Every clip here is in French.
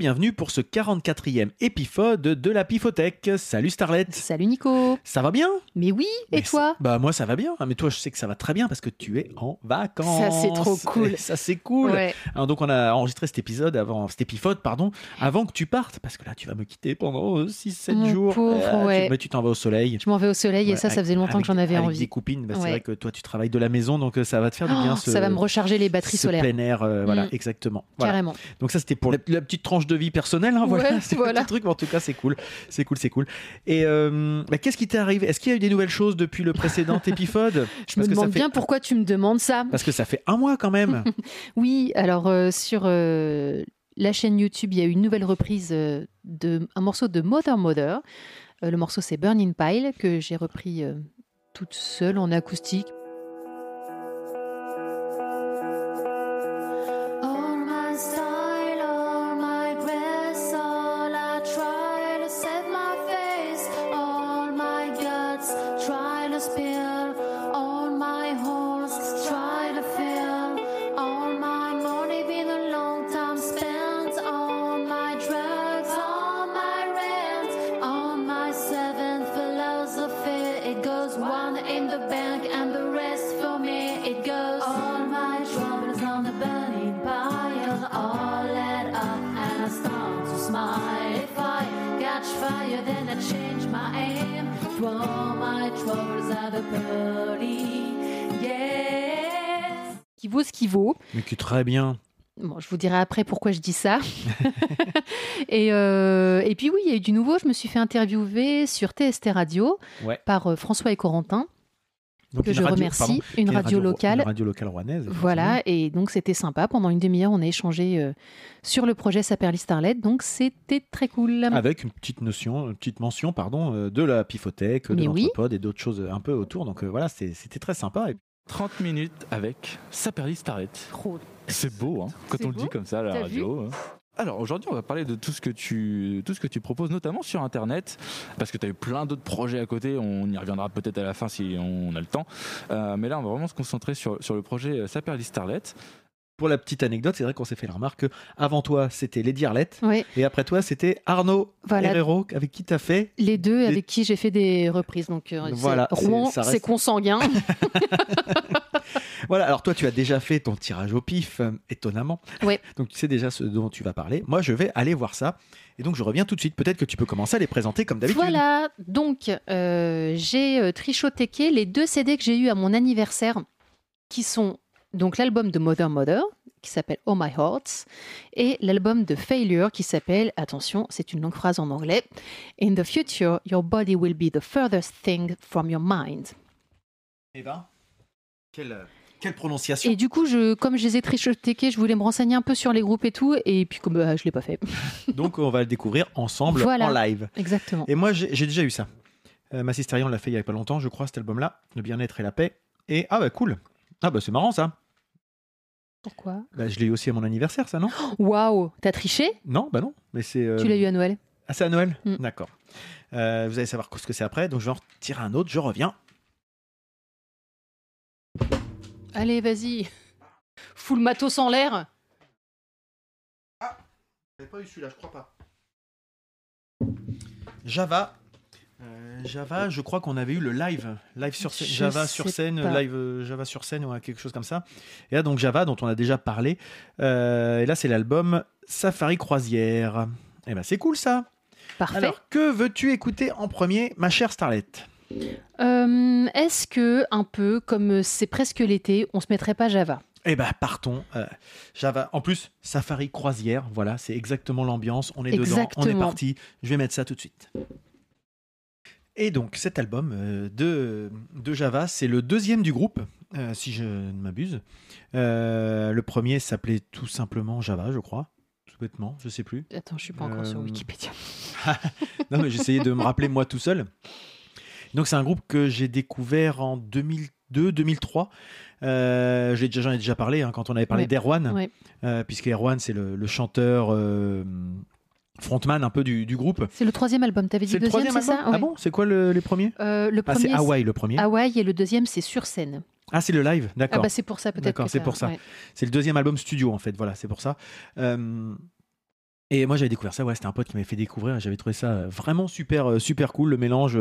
Bienvenue pour ce 44e épisode de la Pifothèque. Salut Starlet. Salut Nico. Ça va bien? Mais oui, et Mais toi? Bah moi ça va bien, mais toi je sais que ça va très bien parce que tu es en vacances. Ça, c'est trop cool. Et Ça c'est cool. Ouais. Alors, donc on a enregistré cet épisode avant, cet épisode pardon, avant que tu partes parce que là tu vas me quitter pendant 6-7 Mon jours. pauvre, tu- ouais. bah, tu t'en vas au soleil. Je m'en vais au soleil et ça, ça faisait longtemps avec- que j'en avais avec envie. des copines, bah, c'est vrai que toi tu travailles de la maison donc euh, ça va te faire du Oh, bien. ce- ça va me recharger les batteries solaires. plein air, euh, voilà, Mm. exactement. Voilà. Carrément. Donc ça c'était pour la, la petite tranche de vie personnelle, hein, voilà, Ouais, c'est voilà. truc, mais en tout cas c'est cool, c'est cool, c'est cool. Et euh, bah, qu'est-ce qui t'est arrivé? Est-ce qu'il y a eu des nouvelles choses depuis le précédent épisode? Je me demande bien pourquoi tu me demandes ça. Parce que ça fait un mois quand même. Oui, alors euh, sur euh, la chaîne YouTube, il y a eu une nouvelle reprise de un morceau de Mother Mother. Le morceau c'est Burning Pile que j'ai repris toute seule en acoustique. Très bien. Bon, je vous dirai après pourquoi je dis ça. et, euh, et puis oui, il y a eu du nouveau. Je me suis fait interviewer sur TST Radio Ouais. par euh, François et Corentin, Donc, que je radio- remercie. pardon, une radio locale. Une radio locale rouennaise. Voilà, et donc c'était sympa. Pendant une demi-heure, on a échangé euh, sur le projet Saperly Starlet, donc c'était très cool. Avec une petite notion, une petite mention, pardon, de la pifothèque, de oui. l'entrepode et d'autres choses un peu autour. Donc euh, voilà, c'était très sympa. Et 30 minutes avec Saperly Starlet. C'est beau, hein, quand on le dit comme ça à la radio. hein. Alors aujourd'hui, on va parler de tout ce que tu tout ce que tu proposes, notamment sur Internet, parce que tu as eu plein d'autres projets à côté. On y reviendra peut-être à la fin si on a le temps. Euh, mais là, on va vraiment se concentrer sur, sur le projet euh, Saperly Starlet. Pour la petite anecdote, c'est vrai qu'on s'est fait la remarque que avant toi, c'était Lady Arlette. Et après toi, c'était Arnaud Voilà. Herrero, avec qui tu as fait les deux Les- avec qui j'ai fait des reprises. Donc euh, Voilà, Rouen, reste- c'est consanguin. Voilà, alors toi, tu as déjà fait ton tirage au pif, euh, étonnamment. Ouais. Donc tu sais déjà ce dont tu vas parler. Moi, je vais aller voir ça. Et donc, je reviens tout de suite. Peut-être que tu peux commencer à les présenter comme d'habitude. Voilà, donc euh, j'ai trichotéqué les deux CD que j'ai eu à mon anniversaire, qui sont donc l'album de Mother Mother, qui s'appelle Oh My Hearts, et l'album de Failure, qui s'appelle, attention, c'est une longue phrase en anglais, In the future, your body will be the furthest thing from your mind. Eh ben, quelle, quelle prononciation Et du coup, je, comme je les ai trichotéqués, je voulais me renseigner un peu sur les groupes et tout, et puis comme euh, je l'ai pas fait. Donc, on va le découvrir ensemble Voilà. en live. Exactement. Et moi, j'ai déjà eu ça. Euh, ma Sisterian l'a fait il y a pas longtemps, je crois, cet album-là, Le bien-être et la paix. Et ah bah cool. Ah bah c'est marrant ça. Pourquoi? Bah, je l'ai eu aussi à mon anniversaire, ça non? Waouh, t'as triché? Non, bah non. Mais c'est. euh, Tu l'as eu à Noël Ah, c'est à Noël? Mm. D'accord. Euh, vous allez savoir ce que c'est après, donc je vais en retirer un autre, je reviens. Allez, vas-y. Fous le matos en l'air. J'avais pas eu celui-là, je crois pas. Java. Euh, Java, je crois qu'on avait eu le live, live sur scène, Je Java sur scène, pas. live euh, Java sur scène ou quelque chose comme ça. Et là donc Java dont on a déjà parlé. Euh, et là c'est l'album Safari Croisière. Et ben c'est cool ça. Parfait. Alors que veux-tu écouter en premier, ma chère Starlet Euh, Est-ce que, un peu, comme c'est presque l'été, on se mettrait pas Java? Eh ben partons. Euh, Java. En plus Safari Croisière, voilà, c'est exactement l'ambiance. On est dedans, on est parti. Je vais mettre ça tout de suite. Et donc cet album euh, de, de Java, c'est le deuxième du groupe, euh, si je ne m'abuse. Euh, le premier s'appelait tout simplement Java, je crois. Tout bêtement, je sais plus. Attends, je suis pas encore sur Wikipédia. Non, mais j'essayais de me rappeler moi tout seul. Donc c'est un groupe que j'ai découvert en 2002-2003. Euh, j'ai déjà- J'en ai déjà parlé hein, quand on avait parlé Ouais. d'Erwan, Ouais. euh, puisque Erwan c'est le, le chanteur euh, frontman un peu du, du groupe. C'est le troisième album. T'avais dit C'est le deuxième, troisième c'est album? Ça Ah Ouais. bon C'est quoi le- les premiers? Euh, Le Ah c'est premier, Hawaï le premier. Hawaï et le deuxième, c'est sur scène. Ah c'est le live, Ah d'accord. bah c'est pour ça peut-être. D'accord, c'est pour ça. ouais. C'est le deuxième album studio en fait, voilà, c'est pour ça. Euh, Et moi j'avais découvert ça, ouais, c'était un pote qui m'avait fait découvrir, et j'avais trouvé ça vraiment super euh, super cool, le mélange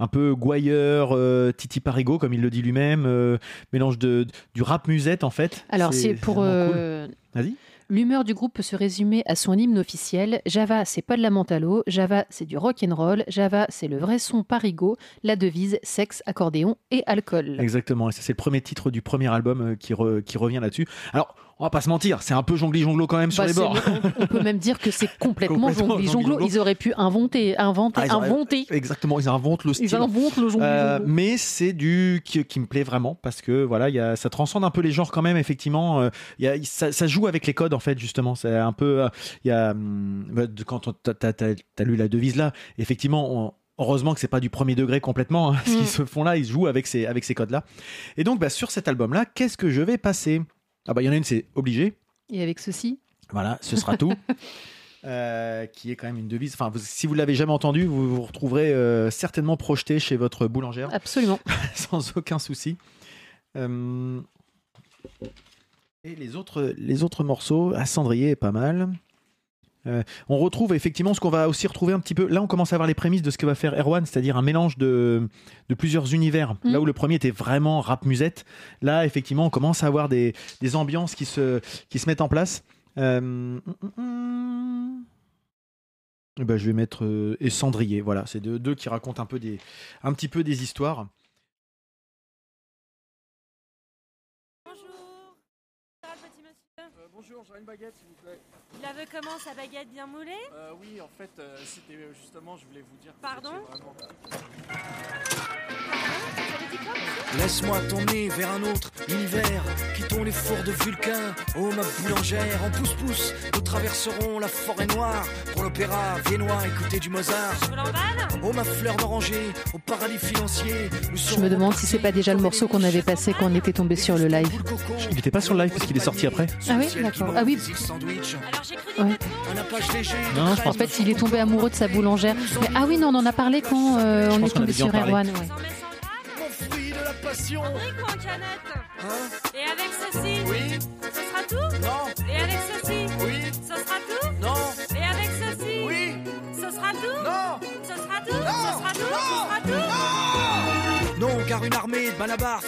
un peu gouailleur, euh, Titi Parigo comme il le dit lui-même, euh, mélange de, du rap musette en fait. Alors, c'est pour. cool. Vas-y. L'humeur du groupe peut se résumer à son hymne officiel. Java, c'est pas de la l'eau. Java, c'est du rock and roll. Java, c'est le vrai son parigo. La devise, sexe, accordéon et alcool. Exactement, et ça c'est le premier titre du premier album euh, qui revient là-dessus. Alors, on va pas se mentir, c'est un peu jongli jonglo quand même sur Bah, les bords. on, on peut même dire que c'est complètement, Complètement jongli jonglo. Ils auraient pu inventer, inventer, Ah, ils auraient- inventer. Exactement, ils inventent le Ils style. inventent le jongli Euh, jonglo. mais c'est du qui, qui me plaît vraiment parce que voilà, il y a, ça transcende un peu les genres quand même. Effectivement, euh, il y a, ça, ça joue avec les codes en fait justement. C'est un peu, euh, il y a hum, bah, quand t'as, t'as lu la devise là, effectivement. on- Heureusement que c'est pas du premier degré complètement. hein, ce Mm. qu'ils se font là, ils jouent avec ces avec ces codes là. Et donc bah, sur cet album là, qu'est-ce que je vais passer? Ah bah il y en a une, c'est obligé. Et avec ceci, Voilà, ce sera tout. Euh, qui est quand même une devise. Enfin, vous- si vous l'avez jamais entendu, vous vous retrouverez euh, certainement projeté chez votre boulangère absolument. sans aucun souci. Euh, Et les autres, les autres morceaux, à Cendrier est pas mal. Euh, on retrouve effectivement ce qu'on va aussi retrouver un petit peu. Là, on commence à avoir les prémices de ce que va faire Erwan, c'est-à-dire un mélange de, de plusieurs univers. Mm. Là où le premier était vraiment rap musette, là, effectivement, on commence à avoir des, des ambiances qui se, qui se mettent en place. Euh, ben, je vais mettre euh, et Cendrier. Voilà, c'est deux, deux qui racontent un peu des, un petit peu des histoires. Bonjour. Ça va, le petit monsieur? Bonjour, j'aurais une baguette s'il vous plaît. Il avait comment sa baguette bien moulée? Euh, oui, en fait, euh, c'était euh, justement, je voulais vous dire. que Pardon? vraiment- Laisse-moi t'emmener vers un autre univers, quittons les fours de Vulcain. Oh ma boulangère, en pouce-pouce, nous traverserons la forêt noire pour l'opéra viennois, écouter du Mozart. Oh ma fleur d'oranger, au paradis financier. nous Je me demande si c'est pas déjà le morceau qu'on avait passé quand on était tombé sur le live. Il n'était pas sur le live parce qu'il est sorti après. Ah oui, d'accord. Ah oui. Ouais. Non, En pense fait, il est tombé amoureux de sa boulangère. Mais, ah oui, non, on en a parlé quand euh, on est tombé sur. Erwan. ouais. La passion. En brique ou en canette. Hein Et avec ceci Oui, Ce sera tout? Non, une armée de Malabar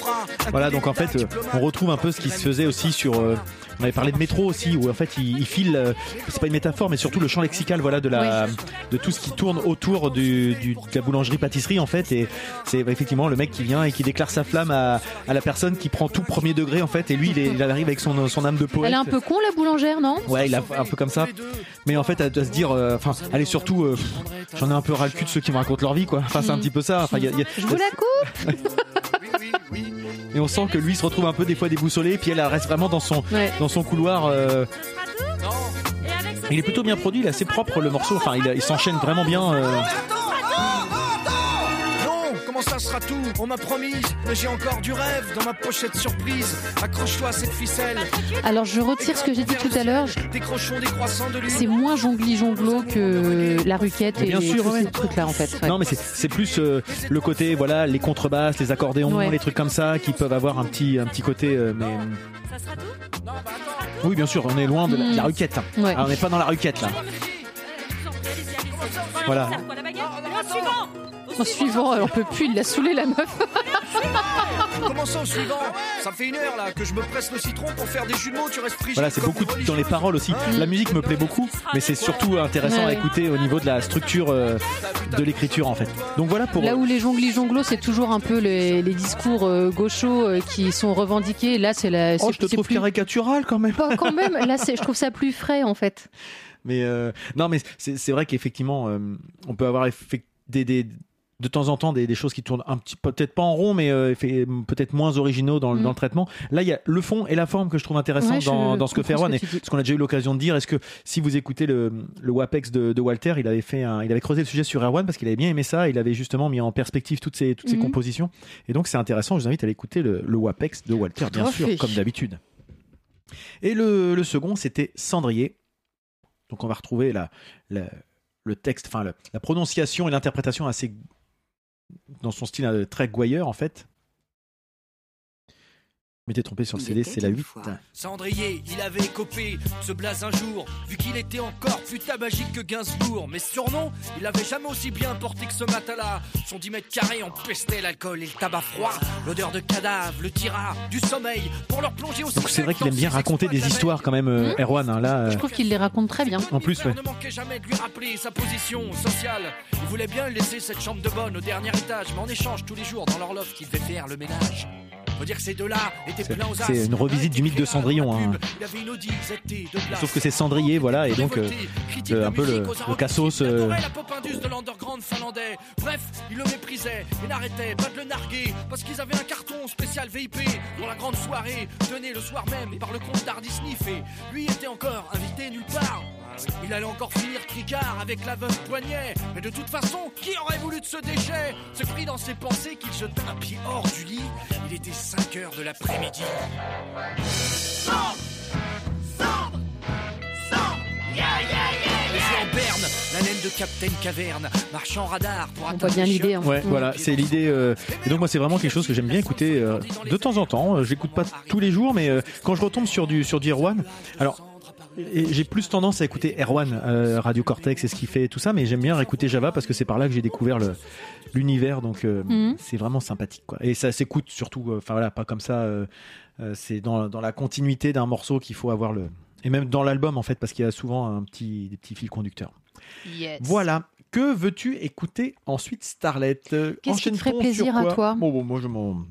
Voilà, donc en fait, euh, on retrouve un peu ce qui se faisait aussi sur. euh, on avait parlé de métro aussi, où en fait il, il file. euh, c'est pas une métaphore, mais surtout le champ lexical, voilà, de la, de tout ce qui tourne autour du, du- de la boulangerie-pâtisserie en fait. Et c'est bah, effectivement le mec qui vient et qui déclare sa flamme à, à la personne qui prend tout premier degré en fait. Et lui, il, est- il arrive avec son, son âme de poète. Elle est un peu con, la boulangère, non? Ouais, il a un peu comme ça. Mais en fait, elle doit se dire, euh, enfin, elle est surtout, euh, j'en ai un peu ras le cul de ceux qui me racontent leur vie, quoi. Enfin, c'est un Mm. petit peu ça. Enfin, il y a- il y a- Je vous la coupe Oui, oui, oui. et on sent que lui se retrouve un peu des fois déboussolé, puis elle elle reste vraiment dans son, Ouais. dans son couloir. euh. Et il est plutôt bien produit, il est assez propre le morceau. Enfin, il, il s'enchaîne vraiment bien. euh. Ça sera tout On m'a promis, mais j'ai encore du rêve dans ma pochette surprise. Accroche-toi à cette ficelle. Alors, je retire ce que j'ai dit tout à l'heure. Décrochons des croissants de lune. C'est moins jongli jonglo que la ruquette et bien sûr, tous ouais. ces trucs-là, en fait. ouais. Non, mais c'est- c'est plus euh, le côté, voilà, les contrebasses, les accordéons, Ouais. les trucs comme ça, qui peuvent avoir un petit, un petit côté. euh, mais Ça sera tout? Non, bah oui, bien sûr, on est loin de la, de la Mm. ruquette. hein. Ouais. Ah, on n'est pas dans la ruquette là. Voilà. En suivant, elle en peut plus, il l'a saoulé, la meuf. Comment ça au suivant Ça fait une heure là que je me presse le citron pour faire des mots, tu restes frigide. Voilà, c'est beaucoup dans les paroles aussi. La musique me plaît beaucoup, mais c'est surtout intéressant à écouter au niveau de la structure euh, de l'écriture en fait. Donc voilà pour. Là où les jongli jonglo, c'est toujours un peu les, les discours euh, gauchos euh, qui sont revendiqués. Là, c'est la. Oh, je te trouve plus- caricatural quand même. Pas quand même. Là, je trouve ça plus frais, en fait. Mais euh, non, mais c'est vrai qu'effectivement, euh, on peut avoir des- de temps en temps des, des choses qui tournent un petit peut-être pas en rond, mais euh, peut-être moins originaux dans, le- Mm. dans le traitement. Là, il y a le fond et la forme que je trouve intéressant Ouais, dans, dans ce que fait Erwan. ce Et dis. ce qu'on a déjà eu l'occasion de dire, est-ce que si vous écoutez le, le WAPEX de, de Walter, il avait fait un- il avait creusé le sujet sur Erwan parce qu'il avait bien aimé ça. Il avait justement mis en perspective toutes ces, toutes ces Mhm. compositions. Et donc c'est intéressant. Je vous invite à aller écouter le, le WAPEX de Walter, bien sûr, fait. comme d'habitude. Et le, le second, c'était Cendrier. Donc on va retrouver la, la- le texte, enfin la prononciation et l'interprétation assez dans son style euh, très gouailleur en fait. Mais t'es trompé sur le CD, c'est la une 8. fois. Cendrier, il avait copé ce blaze un jour, vu qu'il était encore plus tabagique que Gainsbourg. Mais surnom, il avait jamais aussi bien porté que ce matin-là. Son 10 mètres carrés empestait l'alcool et le tabac froid, l'odeur de cadavre, le tira, du sommeil, pour leur plonger aussi. Donc c'est vrai qu'il aime bien raconter des histoires quand même, euh, Erwan. hein, là, euh, Je trouve qu'il les raconte très bien. En plus, ouais. ne manquait jamais de lui rappeler sa position sociale. Il voulait bien laisser cette chambre de bonne au dernier étage, mais en échange, tous les jours, dans leur loft, il devait faire le ménage. C'est- une revisite du mythe de Cendrillon, hein. Sauf que c'est Cendrier, voilà, et donc euh, le- un peu le, le cassos. euh. Bref, il le méprisait et n'arrêtait pas de le narguer parce qu'ils avaient un carton spécial VIP pour la grande soirée tenue le soir même par le comte d'Hardy Sniff et lui était encore invité nulle part. Il allait encore finir tricard avec la veuve Poignet. Mais de toute façon, qui aurait voulu de ce déchet? Se pris dans ses pensées qu'il jeta un pied hors du lit. Il était 5 heures de l'après-midi. Sombre Sombre Sombre Yeah, yeah, yeah, yeah en berne, la laine de Captain Caverne, marchand radar pour On voit bien l'idée. hein. Ouais, voilà, c'est l'idée. euh, Et donc moi, c'est vraiment quelque chose que j'aime bien écouter euh, de temps en temps. Euh, J'écoute pas tous les jours, mais euh, quand je retombe sur du sur du Erwan, alors j'ai plus tendance à écouter Erwan, euh, Radio Cortex et ce qu'il fait et tout ça, mais j'aime bien écouter Java parce que c'est par là que j'ai découvert l'univers, donc euh, Mhm. c'est vraiment sympathique quoi. Et ça s'écoute surtout, euh, enfin voilà, pas comme ça. euh, c'est dans dans la continuité d'un morceau qu'il faut avoir le et même dans l'album en fait parce qu'il y a souvent un petit des petits fils conducteurs. Yes. Voilà. Que veux-tu écouter ensuite, Starlet Qu'est-ce qui te ferait plaisir à toi? Bon, bon, moi je m'en.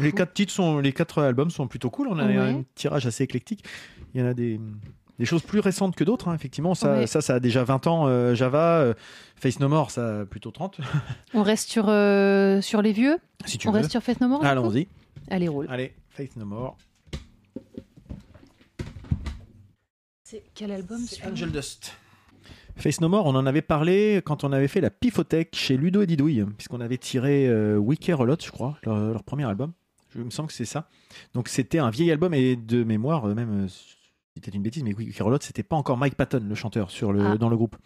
Les quatre titres sont, les quatre albums sont plutôt cool. On a Ouais. un tirage assez éclectique. Il y en a des, des choses plus récentes que d'autres. hein, effectivement, ça, ça, ça a déjà 20 ans. euh, Java, euh, Face No More, ça a plutôt 30. On reste sur, euh, sur les vieux si tu On veux. reste sur Faith No More Allons-y. Allez, roule. Allez, Face No More. C'est quel album Angel Dust. Face No More, on en avait parlé quand on avait fait la Pifothèque chez Ludo et Didouille, puisqu'on avait tiré euh, We Care A Lot, je crois, leur, leur premier album. Je me sens que c'est ça. Donc c'était un vieil album et de mémoire, même, peut-être une bêtise, mais A Lot, c'était pas encore Mike Patton, le chanteur, sur le, Ah. dans le groupe.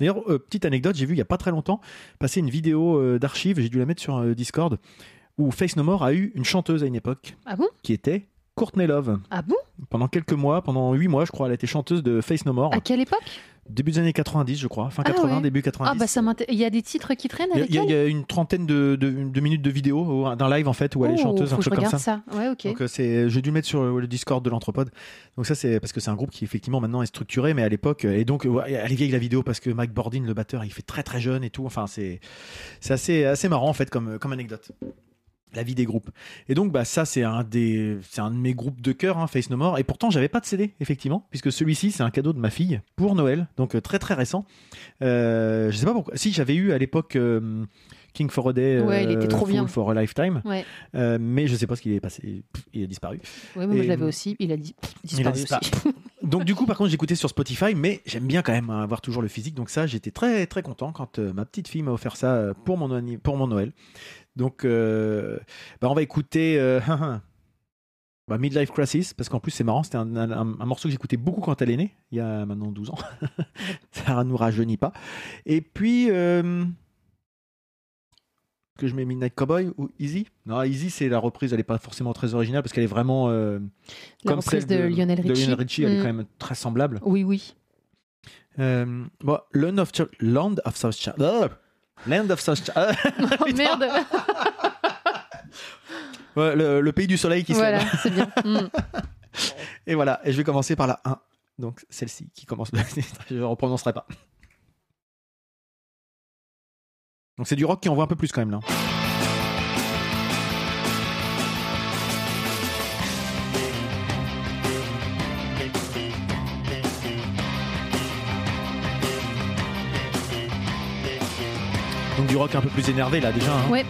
D'ailleurs, euh, petite anecdote, j'ai vu il y a pas très longtemps passer une vidéo euh, d'archives, j'ai dû la mettre sur euh, Discord, où Face No More a eu une chanteuse à une époque, Ah bon? qui était Courtney Love. Ah bon? Pendant quelques mois, pendant huit mois, je crois, elle était chanteuse de Face No More. À quelle époque? Début des années 90, je crois. Fin Ah 80, ouais. début 90. Ah bah ça m'intéresse. Il y a des titres qui traînent il, y a, avec il y a- elle il y a une trentaine de, de- de minutes de vidéo d'un live en fait où elle est Oh, chanteuse, un truc comme regarde ça. ça. Ouais, ok. Donc euh, c'est, j'ai dû le mettre sur le Discord de l'Anthropode. Donc ça c'est parce que c'est un groupe qui effectivement maintenant est structuré, mais à l'époque et donc elle est vieille la vidéo parce que Mike Bordin le batteur il fait très très jeune et tout. Enfin c'est c'est assez assez marrant en fait comme comme anecdote. La vie des groupes. Et donc bah ça c'est un des c'est un de mes groupes de cœur, hein, Face No More. Et pourtant j'avais pas de CD effectivement puisque celui-ci c'est un cadeau de ma fille pour Noël, donc euh, très très récent. Euh, je sais pas pourquoi. Si j'avais eu à l'époque euh, King for a Day, Ouais, il était trop bien. for a Lifetime, Ouais. euh, mais je sais pas ce qu'il est passé. Il a disparu. Mais moi Et- je l'avais aussi. Il a dit Il a disparu aussi. Donc du coup, par contre, j'écoutais sur Spotify, mais j'aime bien quand même hein, avoir toujours le physique. Donc ça, j'étais très très content quand ma petite fille m'a offert ça pour mon anni- pour mon Noël. Donc, euh, bah, on va écouter euh, bah, Midlife Crisis parce qu'en plus c'est marrant. C'était un, un- un morceau que j'écoutais beaucoup quand elle est née, il y a maintenant 12 ans. ça nous rajeunit pas. Et puis euh, que je mets Midnight Cowboy ou Easy? Non, Easy c'est la reprise. Elle est pas forcément très originale parce qu'elle est vraiment euh, La comme reprise celle de Lionel de Richie. Lionel Richie, elle est Mm. quand même très semblable. Oui, oui. Euh, bon, Land of, Ch- Land of South China. Ah Land of South China. Oh merde Ouais, le, le pays du soleil qui se Voilà, lève. c'est bien. Mm. Et voilà, et je vais commencer par la 1. Donc celle-ci qui commence. je ne reprononcerai pas. Donc c'est du rock qui envoie un peu plus quand même là. Du rock un peu plus énervé là déjà. hein. Ouais.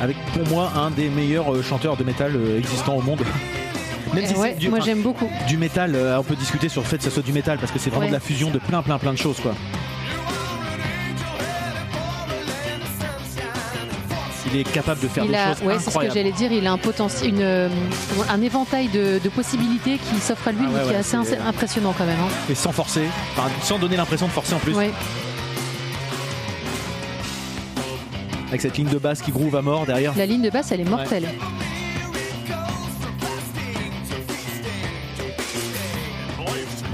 Avec pour moi un des meilleurs euh, chanteurs de métal euh, existants au monde. Même si Ouais, du, moi j'aime beaucoup. du métal, euh, on peut discuter sur le fait que ça soit du métal parce que c'est vraiment Ouais. de la fusion de plein plein plein de choses quoi. Il est capable de faire Il des a, choses ouais, c'est ce que j'allais dire. Il a un potentiel, une, euh, un éventail de, de possibilités qui s'offre à lui, Ah ouais, qui ouais, est assez impressionnant quand même. hein. Et sans forcer, enfin, sans donner l'impression de forcer en plus. Avec cette ligne de basse qui groove à mort derrière. La ligne de basse, elle est mortelle.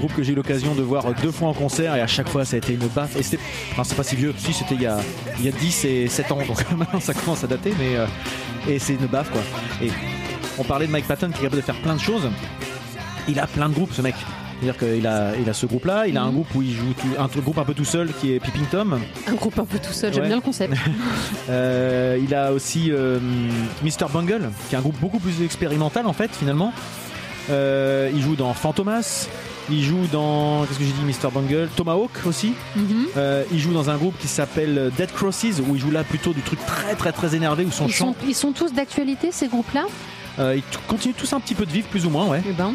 Groupe que j'ai eu l'occasion de voir deux fois en concert et à chaque fois ça a été une baffe. Et c'était, enfin c'est pas si vieux, si c'était il y a, il y a 10 et 7 ans, donc maintenant ça commence à dater, mais euh, et c'est une baffe quoi. Et on parlait de Mike Patton qui est capable de faire plein de choses. Il a plein de groupes ce mec. C'est-à-dire qu'il a, il a ce groupe-là, il a un Mhm. groupe où il joue tout- un groupe un peu tout seul qui est Peeping Tom. Un groupe un peu tout seul, j'aime Ouais. bien le concept. Euh, il a aussi euh, Mr. Bungle, qui est un groupe beaucoup plus expérimental en fait finalement. Euh, il joue dans Fantomas. Il joue dans qu'est-ce que j'ai dit Mr. Bungle, Tomahawk aussi. Euh, il joue dans un groupe qui s'appelle Dead Crosses où il joue là plutôt du truc très très très énervé où son Ils chant sont, ils sont tous d'actualité, ces groupes-là? Euh, ils continuent tous un petit peu de vivre plus ou moins ouais. Eh ben,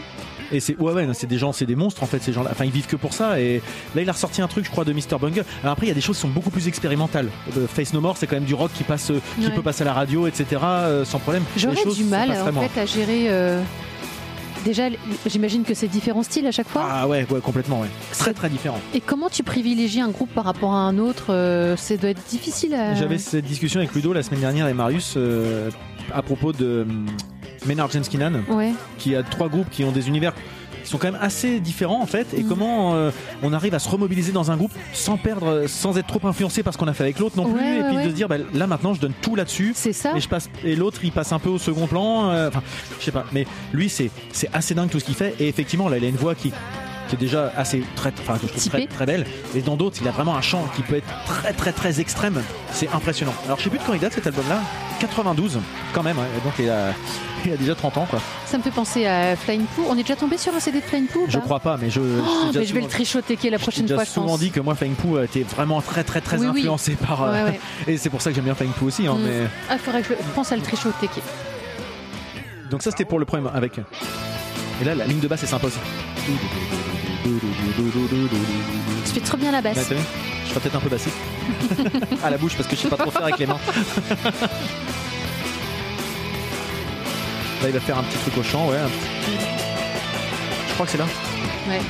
Et c'est ouais ouais c'est des gens c'est des monstres en fait ces gens-là. Enfin ils vivent que pour ça et là il a ressorti un truc je crois de Mr. Bungle. Alors après il y a des choses qui sont beaucoup plus expérimentales. Euh, Face No More c'est quand même du rock qui passe euh, qui Ouais. peut passer à la radio etc euh, sans problème. J'aurais du mal en fait à gérer. euh, Déjà, j'imagine que c'est différents styles à chaque fois. Ah ouais, ouais, complètement, ouais. Très très différent. Et comment tu privilégies un groupe par rapport à un autre euh, Ça doit être difficile à. J'avais cette discussion avec Ludo la semaine dernière et Marius euh, à propos de hum, Maynard James Keenan, Ouais. qui a trois groupes qui ont des univers sont quand même assez différents en fait. Et Mm. comment euh, on arrive à se remobiliser dans un groupe sans perdre, sans être trop influencé par ce qu'on a fait avec l'autre non plus. Ouais, et ouais, puis ouais. de se dire, bah, là maintenant je donne tout là-dessus. C'est ça. Et je passe et l'autre il passe un peu au second plan. euh, Enfin, je sais pas. Mais lui c'est c'est assez dingue tout ce qu'il fait. Et effectivement là il a une voix qui qui est déjà assez très, enfin que je trouve très, belle. Et dans d'autres il a vraiment un chant qui peut être très très très extrême. C'est impressionnant. Alors je sais plus de quand il date cet album-là. 92 quand même. hein. Donc il a il a déjà 30 ans quoi. Ça me fait penser à Flying Poo. On est déjà tombé sur un CD de Flying Poo Je crois pas, mais je. Oh, je, mais je vais le trichoter la je prochaine fois, je souvent dit que moi Flying Poo était vraiment très très très Oui, oui. influencé par. euh, Ouais, ouais. Et c'est pour ça que j'aime bien Flying Poo aussi. hein, Mm. mais... Ah, faudrait que je je pense à le trichoter. Donc ça c'était pour le premier avec. Et là la ligne de basse est sympa aussi. Tu fais trop bien la basse. je ferai peut-être un peu bassiste. à la bouche parce que je sais pas trop faire avec les mains. là il va faire un petit truc au chant, ouais. Je crois que c'est là. Ouais.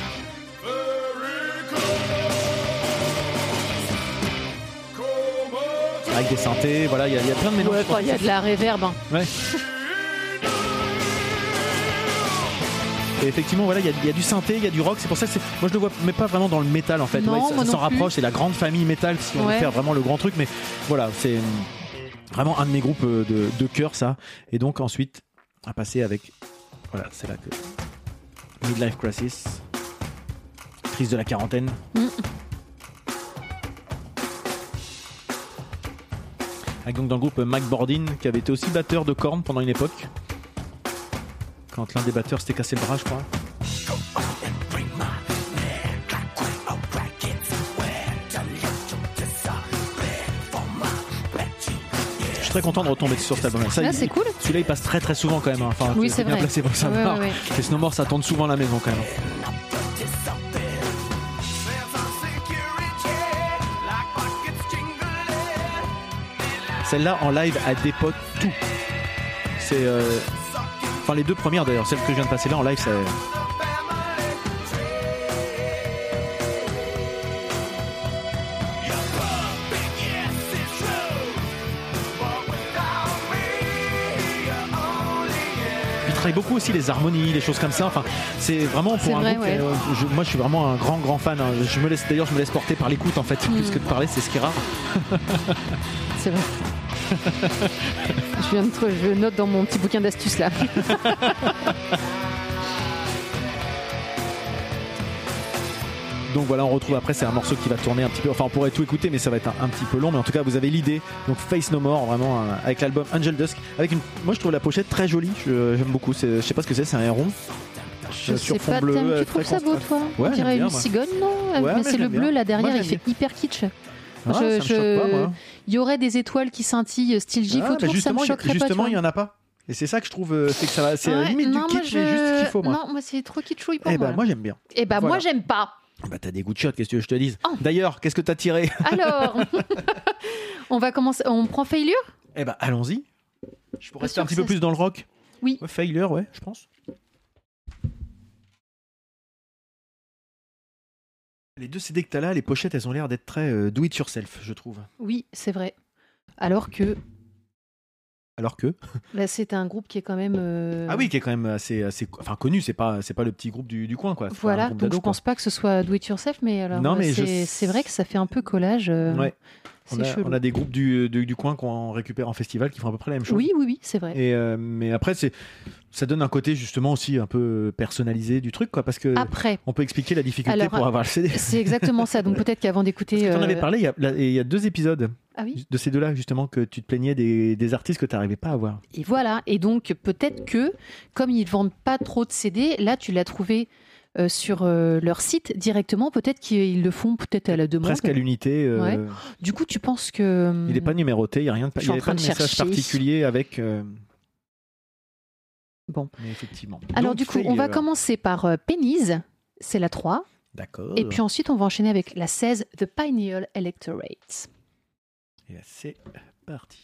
Avec des synthés, voilà, il y, a- il y a plein de mélanges. Ouais, il y a de la réverb. hein. Ouais. Et effectivement, voilà, il y, a- il y a du synthé, il y a du rock. C'est pour ça que c'est- moi je le vois, mais pas vraiment dans le métal en fait. Non, Ouais, ça s'en rapproche. C'est la grande famille métal si on veut faire vraiment le grand truc. Mais voilà, c'est vraiment un de mes groupes euh, de, de cœur ça. Et donc ensuite, à passer avec, voilà, c'est là que midlife crisis, crise de la quarantaine. Mm. Avec donc dans le groupe Mike Bordin qui avait été aussi batteur de cornes pendant une époque. Quand l'un des batteurs s'était cassé le bras, je crois. Très content de retomber sur cet album-là. Ça, Ah, c'est cool. Celui-là, il passe très très souvent quand même. hein. Enfin, Oui, c'est bien vrai. placé pour savoir. Ouais, ouais, Les Snowmore, ça tourne souvent à la maison quand même. Celle-là en live, elle dépote tout. C'est. euh, Enfin, les deux premières d'ailleurs, celle que je viens de passer là en live, c'est. Travaille beaucoup aussi les harmonies, les choses comme ça. Enfin, c'est vraiment pour un vrai, groupe. ouais. euh, je- moi, je suis vraiment un grand, grand fan. hein. Je me laisse, d'ailleurs, je me laisse porter par l'écoute en fait, Mm. plus que de parler, c'est ce qui est rare. C'est vrai. je viens de trouver, je note dans mon petit bouquin d'astuces là. Donc voilà, on retrouve après, c'est un morceau qui va tourner un petit peu. Enfin, on pourrait tout écouter, mais ça va être un, un petit peu long. Mais en tout cas, vous avez l'idée. Donc Face No More, vraiment, euh, avec l'album Angel Dusk. Avec une, moi, je trouve la pochette très jolie. Je- J'aime beaucoup. Je sais pas ce que c'est, c'est un héron. Je Sur sais fond pas, bleu, euh, tu trouves ça beau toi On Ouais, dirait j'aime bien, une moi. cigogne, non Ouais, Mais mais c'est le bleu là derrière, Moi, il fait hyper kitsch. Ah, moi. Il y aurait des étoiles qui scintillent style GIF Ah, bah, autour, ça me justement, il- choquerait justement, il y en a pas. Et c'est ça que je trouve, euh, c'est que ça va, c'est Ouais, limite non, du moi, kitsch, mais juste ce qu'il faut, moi. Non, moi c'est trop kitschouille pour Eh moi. ben, moi, j'aime bien. Eh ben, moi j'aime pas. Bah, t'as des goûts de shot, qu'est-ce que je te dise Oh. D'ailleurs, qu'est-ce que t'as tiré Alors, on va commencer. On prend Failure? Eh ben, allons-y. Je pourrais rester un petit peu plus dans le rock? Oui. Ouais, failure, ouais, je pense. Les deux CD que t'as là, les pochettes, elles ont l'air d'être très euh, do it yourself, je trouve. Oui, c'est vrai. Alors que Alors que c'est un groupe qui est quand même. euh, ah oui, qui est quand même assez, assez enfin connu. C'est pas, c'est pas le petit groupe du, du coin quoi. Voilà, donc je pense pas que ce soit do it yourself, mais alors Non, euh, mais je- c'est vrai que ça fait un peu collage. euh. Ouais. On a, on des groupes du, du, du coin qu'on récupère en festival qui font à peu près la même chose. Oui, oui, oui, c'est vrai. Et euh, mais après, c'est, ça donne un côté justement aussi un peu personnalisé du truc, quoi, parce que Après, on peut expliquer la difficulté Alors, pour avoir le CD. c'est exactement ça. Donc peut-être qu'avant d'écouter. Tu en avais euh, parlé, il y, y a deux épisodes Ah oui. de ces deux-là, justement, que tu te plaignais des, des artistes que tu n'arrivais pas à voir. Et voilà. Et donc peut-être que comme ils vendent pas trop de CD, là tu l'as trouvé euh, sur euh, leur site directement. Peut-être qu'ils le font peut-être à la demande. Presque à l'unité. euh, Ouais. Du coup, tu penses que hum, Il n'est pas numéroté, il n'y a rien de, il y avait pas de de message particulier avec. Bon. Mais effectivement. Alors Donc, du coup, on va commencer par Pennies, c'est la 3. D'accord. Et puis ensuite, on va enchaîner avec la 16, The Pineal Electorate. Et c'est parti.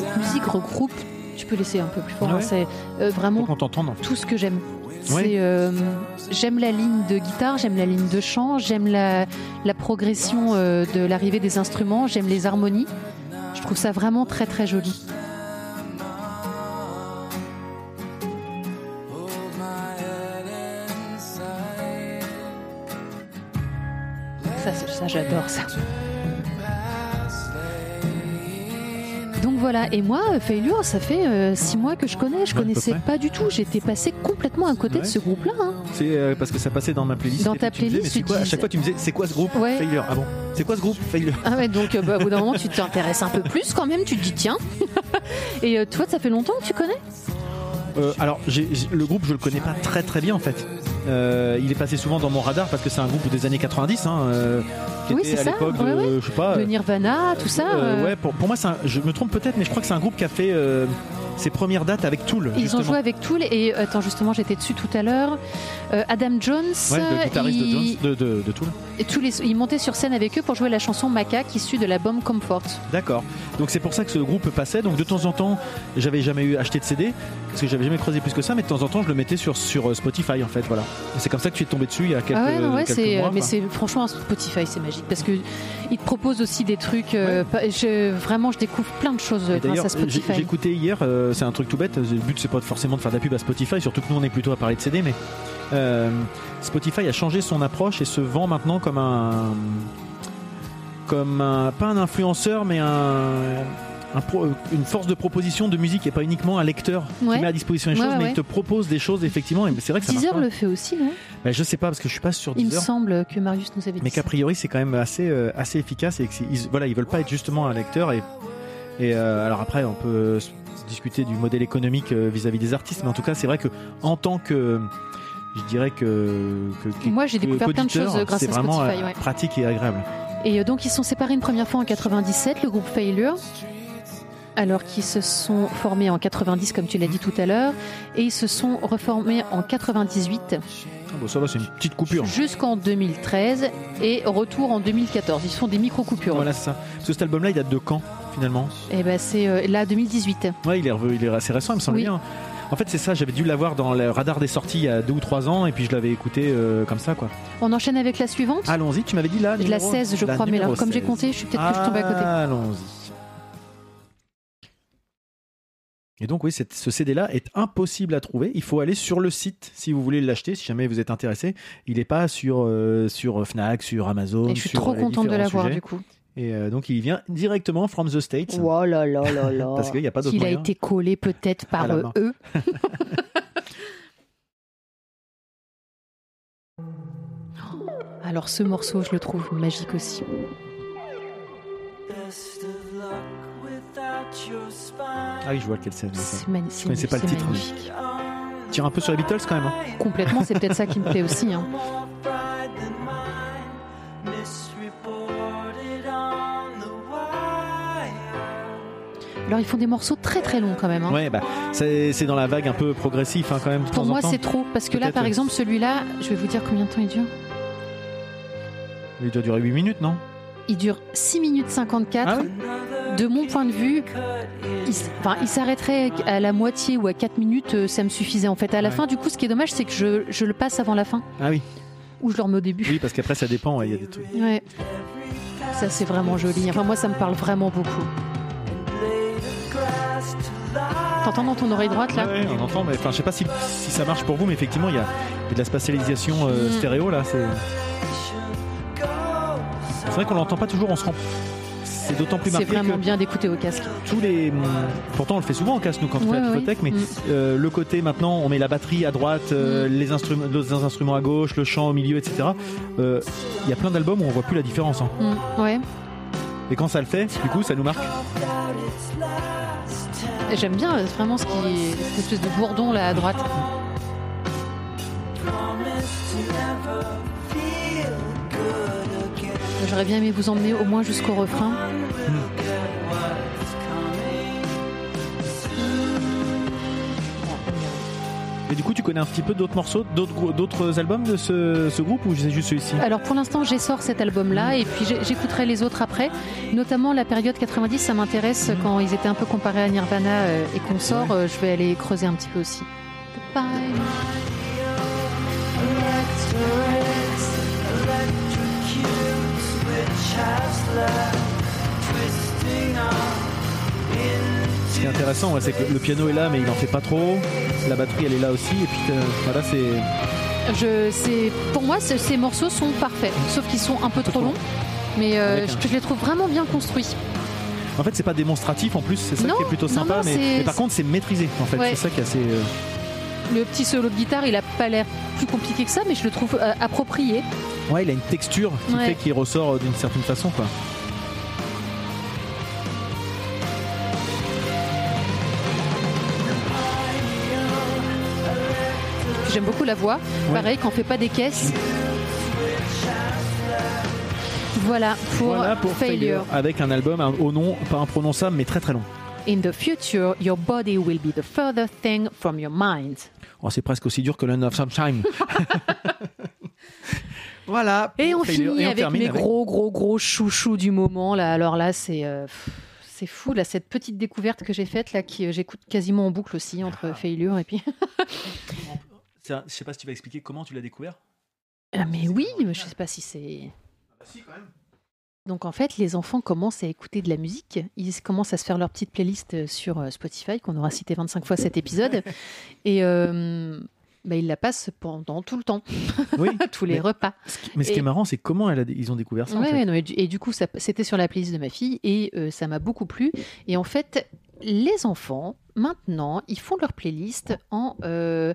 Cette musique regroupe, tu peux laisser un peu plus fort, hein, Ouais. c'est euh, vraiment tout ce que j'aime. Ouais. Euh, j'aime la ligne de guitare, j'aime la ligne de chant, j'aime la, la progression euh, de l'arrivée des instruments, j'aime les harmonies. Je trouve ça vraiment très très joli. Ça, ça j'adore ça. Voilà, et moi, euh, Failure, ça fait euh, six mois que je connais, je Ouais, connaissais pas du tout, j'étais passé complètement à côté Ouais. de ce groupe-là. hein. C'est euh, parce que ça passait dans ma playlist. Dans ta disais, playlist, mais quoi À chaque fois, tu me disais, c'est quoi ce groupe Ouais. Failure? Ah bon? C'est quoi ce groupe Failure? Ah ouais, donc euh, bah, au bout d'un moment, tu t'intéresses un peu plus quand même, tu te dis tiens. Et toi, ça fait longtemps que tu connais? Euh, alors, j'ai- le groupe, je le connais pas très très bien en fait. Euh, il est passé souvent dans mon radar parce que c'est un groupe des années 90, hein, euh, qui Oui, était c'est à ça, ouais, de, ouais. je sais pas. De Nirvana, tout ça. euh, euh, ouais, pour, pour moi, c'est un- je me trompe peut-être, mais je crois que c'est un groupe qui a fait euh, ses premières dates avec Tool. Ils justement. ont joué avec Tool et euh, attends justement j'étais dessus tout à l'heure. Euh, Adam Jones, Ouais, le guitariste il... de, Jones, de, de, de Tool. et tous les... il montait sur scène avec eux pour jouer la chanson Macaque issue de l'album Comfort. D'accord. Donc c'est pour ça que ce groupe passait. Donc de temps en temps, j'avais jamais eu acheté de CD parce que j'avais jamais creusé plus que ça, mais de temps en temps, je le mettais sur sur euh, Spotify en fait. Voilà. C'est comme ça que tu es tombé dessus il y a quelques, ah ouais, non, ouais, quelques mois. mais c'est franchement Spotify c'est magique parce que il te propose aussi des trucs. euh, je, vraiment, je découvre plein de choses grâce à Spotify. écouté hier, euh, c'est un truc tout bête. Le but, c'est pas forcément de faire de la pub à Spotify, surtout que nous, on est plutôt à parler de CD, mais euh, Spotify a changé son approche et se vend maintenant comme un. comme un. pas un influenceur, mais un. un pro- une force de proposition de musique et pas uniquement un lecteur Ouais. qui met à disposition les Ouais, choses, ouais, mais il te propose des choses effectivement. Et c'est vrai que ça Deezer pas. le fait aussi, non? Bah, je sais pas parce que je suis pas sur Il me Deezer. semble que Marius nous avait dit Mais ça. qu'a priori, c'est quand même assez, euh, assez efficace et qu'ils voilà, ils veulent pas être justement un lecteur. Et, et euh, alors après, on peut euh, discuter du modèle économique euh, vis-à-vis des artistes, mais en tout cas, c'est vrai que en tant que, je dirais que, Moi, j'ai découvert plein de choses grâce à vraiment Spotify, euh, ouais. pratique et agréable. Et euh, donc ils sont séparés une première fois en 97, le groupe Failure, alors qu'ils se sont formés en 90 comme tu l'as dit tout à l'heure, et ils se sont reformés en 98 Ah, bon, ça va, c'est une petite coupure. jusqu'en 2013 et retour en 2014. Ils font des micro-coupures. Voilà, c'est ça. Parce que cet album-là, il date de quand? Finalement Et ben c'est euh, là 2018. Ouais, il est, revenu- il est assez récent, il me semble Oui. bien. En fait, c'est ça, j'avais dû l'avoir dans le radar des sorties il y a deux ou trois ans, et puis je l'avais écouté euh, comme ça, quoi. On enchaîne avec la suivante. Allons-y, tu m'avais dit là de la numéro- 16 je la crois, mais alors comme j'ai 16. compté, je suis peut-être que je à côté. Allons-y. Et donc oui, cette- ce CD-là est impossible à trouver. Il faut aller sur le site si vous voulez l'acheter, si jamais vous êtes intéressé. Il n'est pas sur, euh, sur Fnac, sur Amazon. Et je suis trop contente de l'avoir du coup. Et euh, donc il vient directement from the States. Oh là là là là. Parce qu'il y a pas d'autre Qu'il a été collé peut-être par euh, eux. Alors ce morceau, je le trouve magique aussi. Ah oui, je vois lequel c'est. C'est magnifique. Je connaissais pas le titre. magnifique. Tire un peu sur les Beatles quand même. hein. Complètement, c'est peut-être ça qui me plaît aussi. hein. Alors ils font des morceaux très très longs quand même. hein. Ouais, bah, c'est dans la vague un peu progressif hein, quand même. Pour moi c'est trop parce que là par ouais. exemple celui-là, je vais vous dire combien de temps il dure. Il doit durer 8 minutes, non? Il dure 6 minutes 54. Ah oui De mon point de vue, il, s- enfin, il s'arrêterait à la moitié ou à 4 minutes, euh, ça me suffisait en fait. À la Ouais. fin, du coup, ce qui est dommage, c'est que je, je le passe avant la fin Ah oui. ou je le remets au début. Oui, parce qu'après ça dépend. ouais, Il y a des trucs. Ouais. Ça, c'est vraiment joli. Enfin, moi, ça me parle vraiment beaucoup. T'entends dans ton oreille droite là Ouais, on entend, mais enfin, je sais pas si, si ça marche pour vous, mais effectivement, il y a, il y a de la spatialisation euh, Mm. stéréo là. C'est c'est vrai qu'on l'entend pas toujours. On se rend. C'est d'autant plus C'est marqué vraiment que bien d'écouter au casque. tous les. hum, Pourtant, on le fait souvent en casque nous quand on Ouais, fait la ouais, Pifotech, mais Mm. euh, le côté maintenant, on met la batterie à droite, euh, les instruments, les instruments à gauche, le chant au milieu, etc. Il y a plein d'albums où on voit plus la différence. hein. Mm. Ouais. Et quand ça le fait, du coup, ça nous marque. J'aime bien euh, vraiment ce qui est cette espèce de bourdon là à droite. J'aurais bien aimé vous emmener au moins jusqu'au refrain. Et du coup, tu connais un petit peu d'autres morceaux, d'autres albums de ce, ce groupe ou c'est juste celui-ci Alors pour l'instant, j'essore cet album-là et puis j'ai- j'écouterai les autres après. Notamment la période 90, ça m'intéresse quand ils étaient un peu comparés à Nirvana euh, et qu'on sort. euh, Je vais aller creuser un petit peu aussi. Goodbye. Ce qui est intéressant, ouais, c'est que le piano est là, mais il en fait pas trop. La batterie, elle est là aussi. Et puis euh, voilà, c'est. Je, c'est, pour moi, ce- ces morceaux sont parfaits, sauf qu'ils sont un peu trop longs. Mais euh, je, je les trouve vraiment bien construits. En fait, c'est pas démonstratif en plus. C'est ça Non, qui est plutôt sympa. non, mais, par contre, c'est maîtrisé. En fait, Ouais. c'est ça qui est assez. euh, Le petit solo de guitare, il a pas l'air plus compliqué que ça, mais je le trouve euh, approprié. Ouais, il a une texture qui Ouais. fait qu'il ressort d'une certaine façon, quoi. La voix. Pareil, quand on fait pas des caisses. Voilà pour, voilà pour failure. avec un album au nom pas imprononçable mais très très long. In the future, your body will be the further thing from your mind. Oh, c'est presque aussi dur que Land of Sunshine. voilà. Et on Failure. finit Et on avec mes gros, gros, gros chouchous du moment. Là, alors là, c'est euh, c'est fou là cette petite découverte que j'ai faite là, qui euh, j'écoute quasiment en boucle aussi entre failure et puis. Un- Je sais pas si tu vas expliquer comment tu l'as découvert. Ah, mais oui, mais je sais pas si c'est. Donc en fait, les enfants commencent à écouter de la musique. Ils commencent à se faire leur petite playlist euh, sur euh, Spotify, qu'on aura cité 25 fois cet épisode. Et euh, bah, ils la passent pendant tout le temps, Oui. tous les Mais- repas. Mais ce qui Et- est marrant, c'est comment elle a- ils ont découvert ça. en Ouais, fait. ouais, non, et, du, et du coup, ça- c'était sur la playlist de ma fille et euh, ça m'a beaucoup plu. Et en fait, les enfants, maintenant, ils font leur playlist en, euh,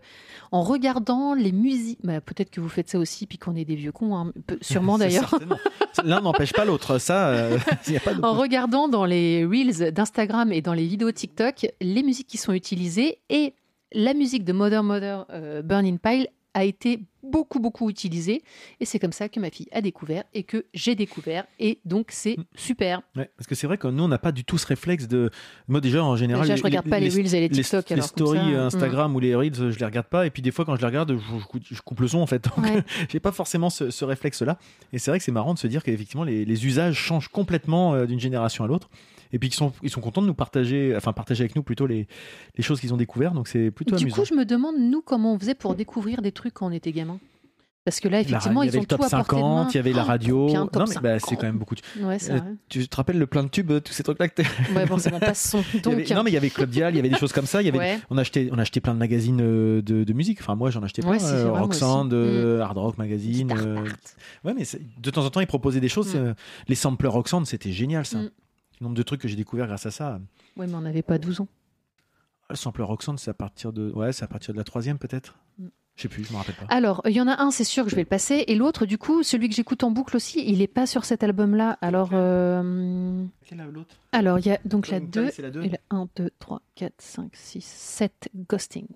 en regardant les musiques. Bah, Peut-être que vous faites ça aussi, puis qu'on est des vieux cons, hein, sûrement d'ailleurs. L'un n'empêche pas l'autre. Ça, euh, il y a pas de. En regardant dans les reels d'Instagram et dans les vidéos TikTok les musiques qui sont utilisées et la musique de Mother Mother euh, Burning Pile a été beaucoup beaucoup utilisée et c'est comme ça que ma fille a découvert et que j'ai découvert et donc c'est Mm. super. Ouais, parce que c'est vrai que nous, on n'a pas du tout ce réflexe de. Moi, déjà, en général. Déjà, je regarde pas les reels et les TikTok, Les, alors, stories ça, euh, mm. Instagram ou les reels, je les regarde pas. Et puis, des fois, quand je les regarde, je, coupe, je coupe le son, en fait. Donc, Ouais. j'ai pas forcément ce, ce réflexe-là. Et c'est vrai que c'est marrant de se dire qu'effectivement, les, les usages changent complètement euh, d'une génération à l'autre. Et puis, qu'ils sont, ils sont contents de nous partager, enfin, partager avec nous plutôt les, les choses qu'ils ont découvertes. Donc, c'est plutôt Du amusant. coup, je me demande nous comment on faisait pour découvrir des trucs quand on était gamin? Parce que là, La- effectivement, il y ils avait ont le top tout à portée de main. 50, il y avait la Oh, radio. top non, mais bah, c'est 50. quand même beaucoup. de- Ouais, Euh. Tu te rappelles le plein de tubes, tous ces trucs-là que t'es- Ouais, bon. Il y Donc, avait- non, mais il y avait Club Dial, il y avait des choses comme ça. Il y avait, Ouais. on, a acheté, on plein de magazines euh, de, de musique. Enfin, moi, j'en achetais plein. Ouais, euh. Mm. euh, Hard Rock Magazine. Euh, ouais, mais de temps en temps, ils proposaient des choses. Mm. les samplers Roxanne, c'était génial, ça. Mm. Le nombre de trucs que j'ai découvert grâce à ça. Ouais, mais on n'avait pas 12 ans. Le sampler Roxanne, c'est à partir de, ouais, c'est à partir de la troisième, peut-être. Je sais plus, je me rappelle pas. Alors, il y en a un, c'est sûr que je vais le passer. Et l'autre, du coup, celui que j'écoute en boucle aussi, il n'est pas sur cet album-là. Alors, euh, est l'autre? alors il y a donc la Burning 2 Pile, c'est la deux. et la 1, 2, 3, 4, 5, 6, 7, Ghosting.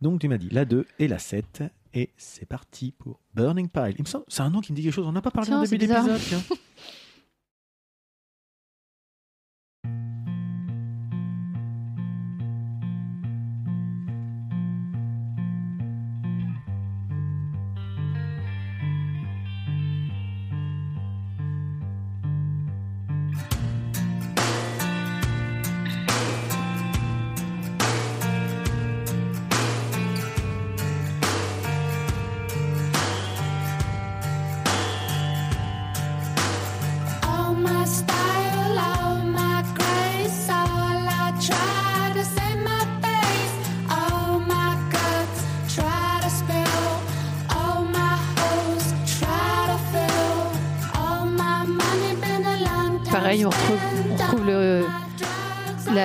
Donc, tu m'as dit la 2 et la 7. Et c'est parti pour Burning Pile. Il me semble, c'est un nom qui me dit quelque chose. On n'a pas parlé Tiens, en début d'épisode.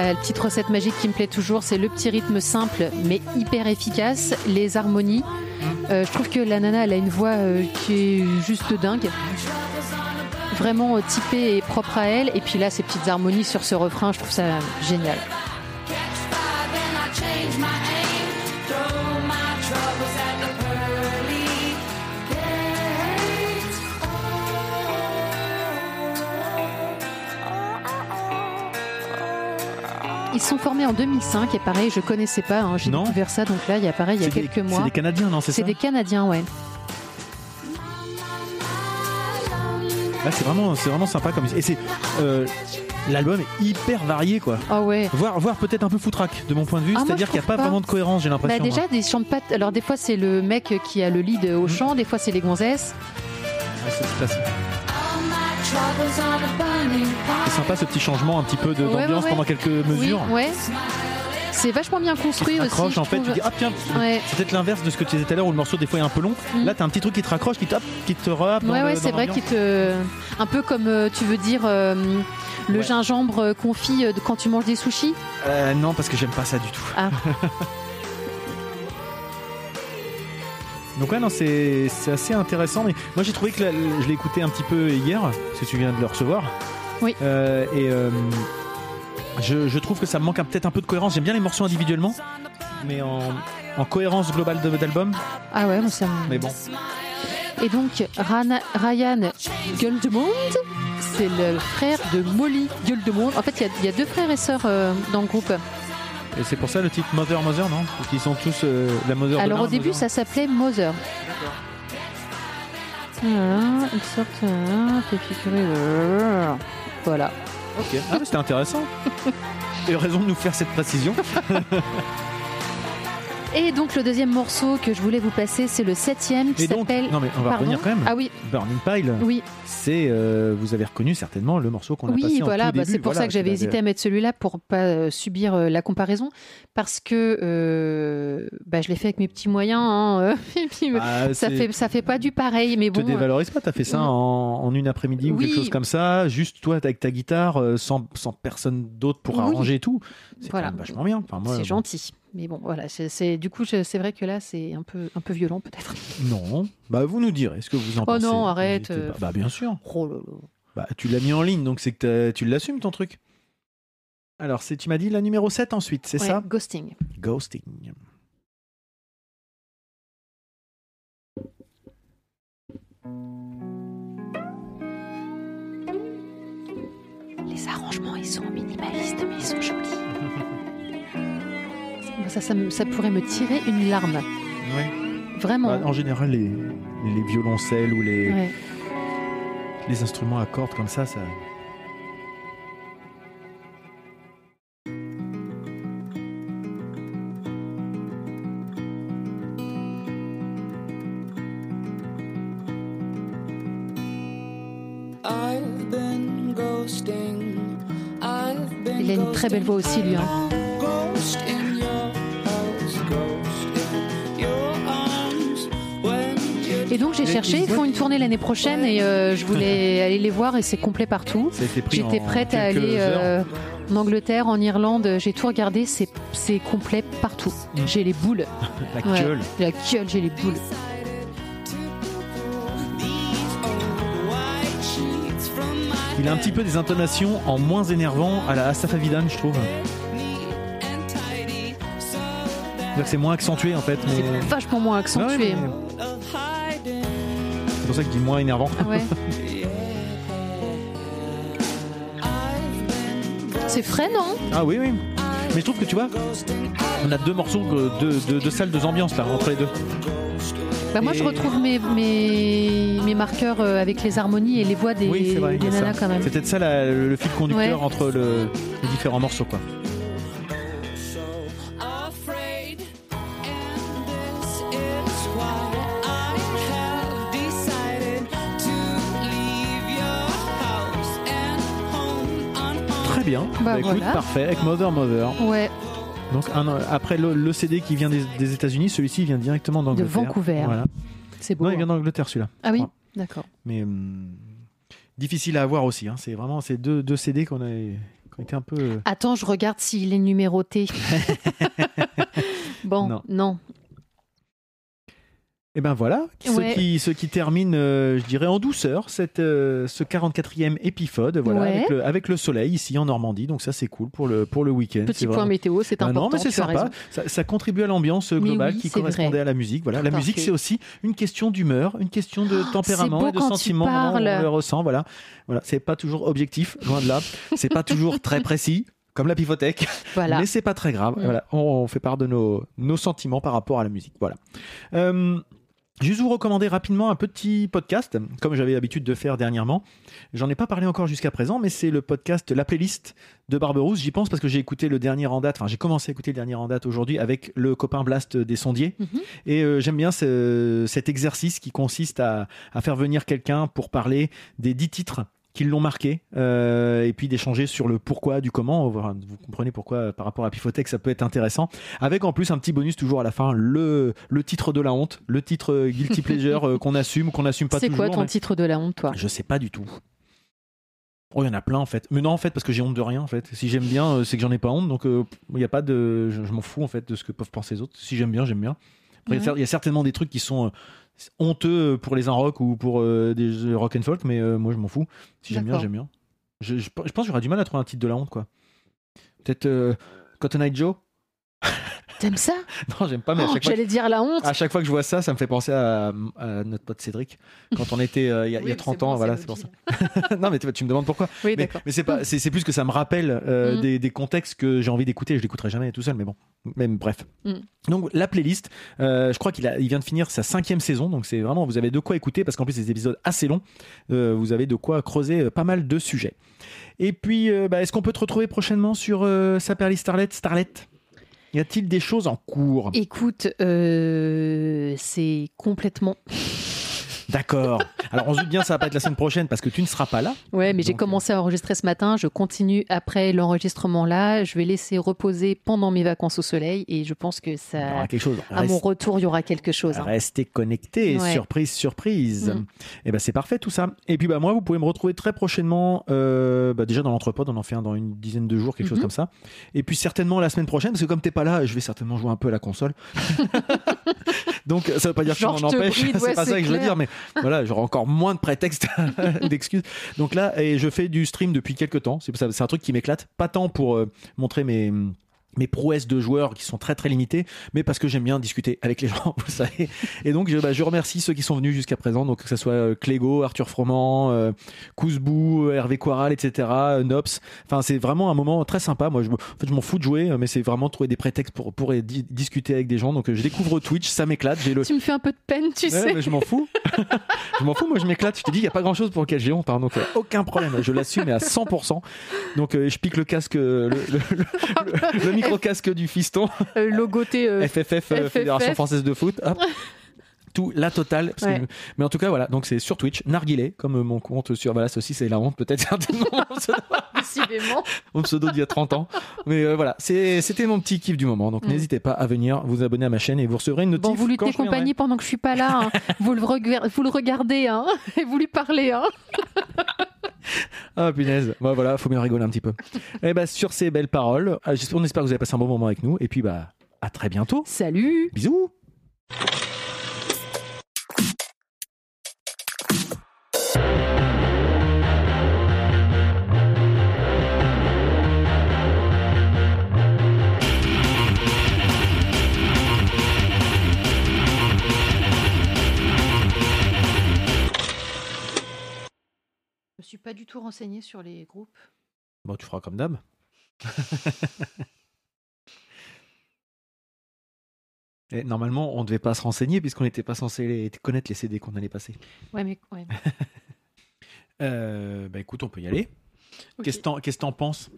la petite recette magique qui me plaît toujours, c'est le petit rythme simple mais hyper efficace, les harmonies. Euh, je trouve que la nana, elle a une voix euh, qui est juste dingue. Vraiment euh, typée et propre à elle. Et puis là, ces petites harmonies sur ce refrain, je trouve ça génial. Sont formés en 2005 et pareil, je connaissais pas, hein, j'ai découvert ça donc là, il y a pareil, il y a C'est des- quelques mois. C'est des Canadiens, non C'est C'est ça des Canadiens, ouais. Là, c'est vraiment, c'est vraiment sympa comme. Et c'est. euh, L'album est hyper varié, quoi. Ah ouais. Voire, voire peut-être un peu foutraque, de mon point de vue. Ah, C'est-à-dire qu'il n'y a pas, pas. vraiment de cohérence, j'ai Bah l'impression. déjà, moi. des chants de pattes. Alors des fois, c'est le mec qui a le lead au chant, des fois, c'est les gonzesses. Ouais, c'est sympa ce petit changement un petit peu Ouais, d'ambiance ouais, ouais. pendant quelques mesures. Oui. C'est vachement bien construit aussi. Accroche je en fait, tu dis ah tiens, Ouais. c'est peut-être l'inverse de ce que tu disais tout à l'heure où le morceau des fois est un peu long. Mm. Là, t'as un petit truc qui te raccroche, qui, tape, qui te rappe. Ouais, ouais, c'est vrai qu'il te. Un peu comme euh, tu veux dire euh, le Ouais. gingembre euh, confit euh, quand tu manges des sushis. Euh, non, parce que j'aime pas ça du tout. Ah. Donc ouais, non, c'est assez intéressant. Mais moi, j'ai trouvé que la- je l'ai écouté un petit peu hier, parce que tu viens de le recevoir. Oui. Euh, et euh, je, je trouve que ça me manque peut-être un peu de cohérence. J'aime bien les morceaux individuellement, mais en, en cohérence globale de- d'album. Ah ouais, moi, ça me- Mais bon, Et donc, Ryan Gueldemond, c'est le frère de Molly Gueldemond. En fait, il y a- il y, a deux frères et sœurs euh, dans le groupe. Et c'est pour ça le titre Mother Mother, non Parce qu'ils sont tous euh, la Mother. Alors au début, Mother- ça s'appelait Mother. Voilà, ils sortent un, fait figurer le- Voilà. Ok. Ah, c'était intéressant. Et raison de nous faire cette précision. Et donc le deuxième morceau que je voulais vous passer, c'est le septième qui s'appelle. non mais on va Pardon revenir quand même. Ah oui, Burning Pile. oui, C'est, euh, vous avez reconnu certainement le morceau qu'on a passé oui, en voilà. tout bah, début. c'est pour Voilà, ça que j'avais hésité à mettre celui-là pour pas euh, subir euh, la comparaison, parce que euh, bah, je l'ai fait avec mes petits moyens. hein, Bah, ça fait ça fait pas du pareil, mais te bon. dévalorise pas, t'as fait ça en, en une après-midi ou Oui. quelque chose comme ça, juste toi avec ta guitare, sans, sans personne d'autre pour Oui. arranger et tout. C'est Voilà. vachement bien. Enfin, c'est bon, gentil. Mais bon, voilà, c'est du coup, c'est vrai que là, c'est un peu, un peu violent peut-être. Non, bah vous nous direz ce que vous en Oh pensez. non, arrête, euh. Bah bien sûr. Oh là là. Bah tu l'as mis en ligne, donc c'est que tu l'assumes ton truc. Alors, c'est, tu m'as dit la numéro 7 ensuite, c'est Ouais, ça? Ghosting. Ghosting. Les arrangements, ils sont minimalistes, mais ils sont jolis. ça, ça, me- ça pourrait me tirer une larme. Ouais. Vraiment. Bah, en général, les, les violoncelles ou les, Ouais. les instruments à cordes comme ça, ça. Il a une très belle voix aussi, lui. hein. Donc j'ai cherché, ils font une tournée l'année prochaine et euh, je voulais aller les voir et c'est complet partout. J'étais prête à aller euh, en Angleterre, en Irlande, j'ai tout regardé, c'est complet partout. Mm. J'ai les boules. La Ouais. gueule. La gueule, j'ai les boules. Il a un petit peu des intonations en moins énervant à la Asaf Avidan, je trouve. c'est moins accentué en fait. Mais... C'est vachement moins Ouais, accentué. mais ça que je dis moins énervant. Ah ouais. C'est frais, non? Ah oui, oui. Mais je trouve que tu vois, on a deux morceaux, deux, deux, deux salles, deux ambiances là, entre les deux. bah Moi, je Et- retrouve mes, mes, mes marqueurs euh, avec les harmonies et les voix des, oui, vrai. des a ça. nanas quand même. C'est peut-être ça la- le fil conducteur Ouais. entre le- les différents morceaux. Quoi. Bien. Bah, voilà. parfait. Avec Mother Mother. Ouais, Donc un, après le, le CD qui vient des, des États-Unis, celui-ci vient directement d'Angleterre. Vancouver. Voilà. c'est beau. Non, il hein. vient d'Angleterre celui-là. Ah oui, d'accord. Mais hum, difficile à avoir aussi. hein. C'est vraiment ces deux, deux CD qu'on a, été un peu. euh, Attends, je regarde s'il est numéroté. bon, Non. non. Et ben voilà, Ouais. ce, qui, ce qui termine, euh, je dirais, en douceur cette, euh, ce 44e épisode, voilà, Ouais. avec, le, avec le soleil ici en Normandie. Donc ça, c'est cool pour le, pour le week-end. Petit point vraiment- météo, c'est Ah important. non, mais c'est sympa. Ça, ça contribue à l'ambiance Mais globale oui, qui correspondait vrai. à la musique. Voilà, la musique, c'est aussi une question d'humeur, une question de tempérament beau et de sentiment. On le ressent. Voilà, voilà. C'est pas toujours objectif, loin de là. C'est pas toujours très précis. Comme la pivothèque, Voilà. mais c'est pas très grave. Mm. Voilà, on, on fait part de nos, nos sentiments par rapport à la musique. Voilà. Euh, Juste vous recommander rapidement un petit podcast, comme j'avais l'habitude de faire dernièrement. J'en ai pas parlé encore jusqu'à présent, mais c'est le podcast La Playlist de Barberousse. J'y pense parce que j'ai écouté le dernier en date, enfin j'ai commencé à écouter le dernier en date aujourd'hui avec le copain Blast des sondiers. Mhm. Et euh, j'aime bien ce- cet exercice qui consiste à, à faire venir quelqu'un pour parler des dix titres qui l'ont marqué euh, et puis d'échanger sur le pourquoi du comment vous comprenez pourquoi euh, par rapport à Pifotech ça peut être intéressant avec en plus un petit bonus toujours à la fin le, le titre de la honte le titre euh, guilty pleasure euh, qu'on assume qu'on n'assume pas C'est quoi ton mais- titre de la honte, toi? Je sais pas du tout Oh, il y en a plein en fait. Mais non, en fait, parce que j'ai honte de rien en fait. Si j'aime bien, euh, c'est que j'en ai pas honte. Donc, euh, il y a pas de. Je, je m'en fous en fait de ce que peuvent penser les autres. Si j'aime bien, j'aime bien. Il y a Ouais. y a certainement des trucs qui sont euh, honteux pour les un rock ou pour euh, des rock and folk, mais euh, moi je m'en fous. Si j'aime bien, j'aime bien. Je, je, je pense que j'aurais du mal à trouver un titre de la honte quoi. Peut-être euh, Cotton Eye Joe T'aimes ça Non, j'aime pas, mais à Oh, chaque fois. J'allais dire la honte. À chaque fois que je vois ça, ça me fait penser à, à notre pote Cédric quand on était euh, il y a, il y a Oui, 30 c'est ans. bon, voilà, c'est pour ça. non, mais tu, tu me demandes pourquoi. Oui, Mais, mais c'est pas, c'est, plus que ça me rappelle euh, Mm. des, des contextes que j'ai envie d'écouter. Je l'écouterai jamais tout seul, mais bon. Même bref. Mm. Donc la playlist, euh, je crois qu'il a, il vient de finir sa cinquième saison, donc c'est vraiment vous avez de quoi écouter parce qu'en plus c'est des épisodes assez longs. Euh, vous avez de quoi creuser euh, pas mal de sujets. Et puis, euh, bah, est-ce qu'on peut te retrouver prochainement sur euh, Saperly Starlet, Starlet? Y a-t-il des choses en cours? Écoute, euh, c'est complètement. D'accord. Alors on se doute bien, ça va pas être la semaine prochaine parce que tu ne seras pas là. Ouais, mais j'ai commencé à enregistrer ce matin. Je continue après l'enregistrement là. Je vais laisser reposer pendant mes vacances au soleil et je pense que Il y ça. aura quelque chose. À Reste- mon retour, il y aura quelque chose. hein. Restez connectés, Ouais. surprise, surprise. Mm. Et ben c'est parfait tout ça. Et puis bah moi, vous pouvez me retrouver très prochainement, euh, bah, déjà dans l'entrepôt, on en fait un dans une dizaine de jours, quelque chose Mhm. comme ça. Et puis certainement la semaine prochaine, parce que comme t'es pas là, je vais certainement jouer un peu à la console. Donc ça veut pas dire que je m'en empêche, c'est ouais, pas ça que je veux dire, mais voilà, j'aurai encore moins de prétextes, d'excuses. Donc là, et je fais du stream depuis quelques temps. C'est ça- c'est un truc qui m'éclate, pas tant pour euh, montrer mes mes prouesses de joueurs qui sont très très limitées, mais parce que j'aime bien discuter avec les gens, vous savez. Et donc je, bah, je remercie ceux qui sont venus jusqu'à présent, donc que ce soit euh, Clégo, Arthur Froment, euh, Kouzbou, Hervé Quaral, etc., euh, Nops. Enfin, c'est vraiment un moment très sympa. Moi, je, me- en fait, je m'en fous de jouer, euh, mais c'est vraiment trouver des prétextes pour pour di- discuter avec des gens. Donc euh, je découvre Twitch, ça m'éclate. J'ai le Tu me fais un peu de peine, tu Ouais, sais. mais je m'en fous. je m'en fous, moi je m'éclate. Je te dis, il n'y a pas grand chose pour lequel j'ai honte, hein, donc euh, aucun problème. Je l'assume à 100%. Donc euh, je pique le casque, euh, le, le- le- le micro-casque du fiston, Euh, logoté. euh, FFF, euh, FFF. Fédération Française de Foot. Hop. Tout, la totale. parce que- Ouais. mais en tout cas, voilà, donc c'est sur Twitch, Narguilé, comme euh, mon compte sur. Voilà, ceci c'est la honte, peut-être certainement. mon pseudo- d'il y a 30 ans. Mais euh, voilà, c'était mon petit kiff du moment. Donc Mm. n'hésitez pas à venir vous abonner à ma chaîne et vous recevrez une notif. Bon, vous lui compagnie pendant que je suis pas là. hein. vous, le regu- vous le regardez, hein, et vous lui parlez. Hein. Ah punaise. Bon voilà, faut bien rigoler un petit peu. Et bah sur ces belles paroles, euh, on espère que vous avez passé un bon moment avec nous. Et puis bah à très bientôt. Salut Bisous. Suis pas du tout renseignée sur les groupes. Bon, tu feras comme d'hab. Et normalement, on ne devait pas se renseigner puisqu'on n'était pas censé les- connaître les CD qu'on allait passer. Ouais, mais. Ouais. Euh, bah écoute, on peut y aller. Qu'est-ce que t'en- penses?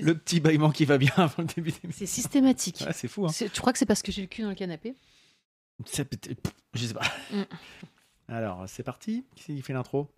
Le petit bâillement qui va bien avant le début d'émission. C'est systématique. Ouais, c'est fou. Hein. Tu crois que c'est parce que j'ai le cul dans le canapé? Je sais pas. Mm. Alors, c'est parti. Qui c'est qui fait l'intro?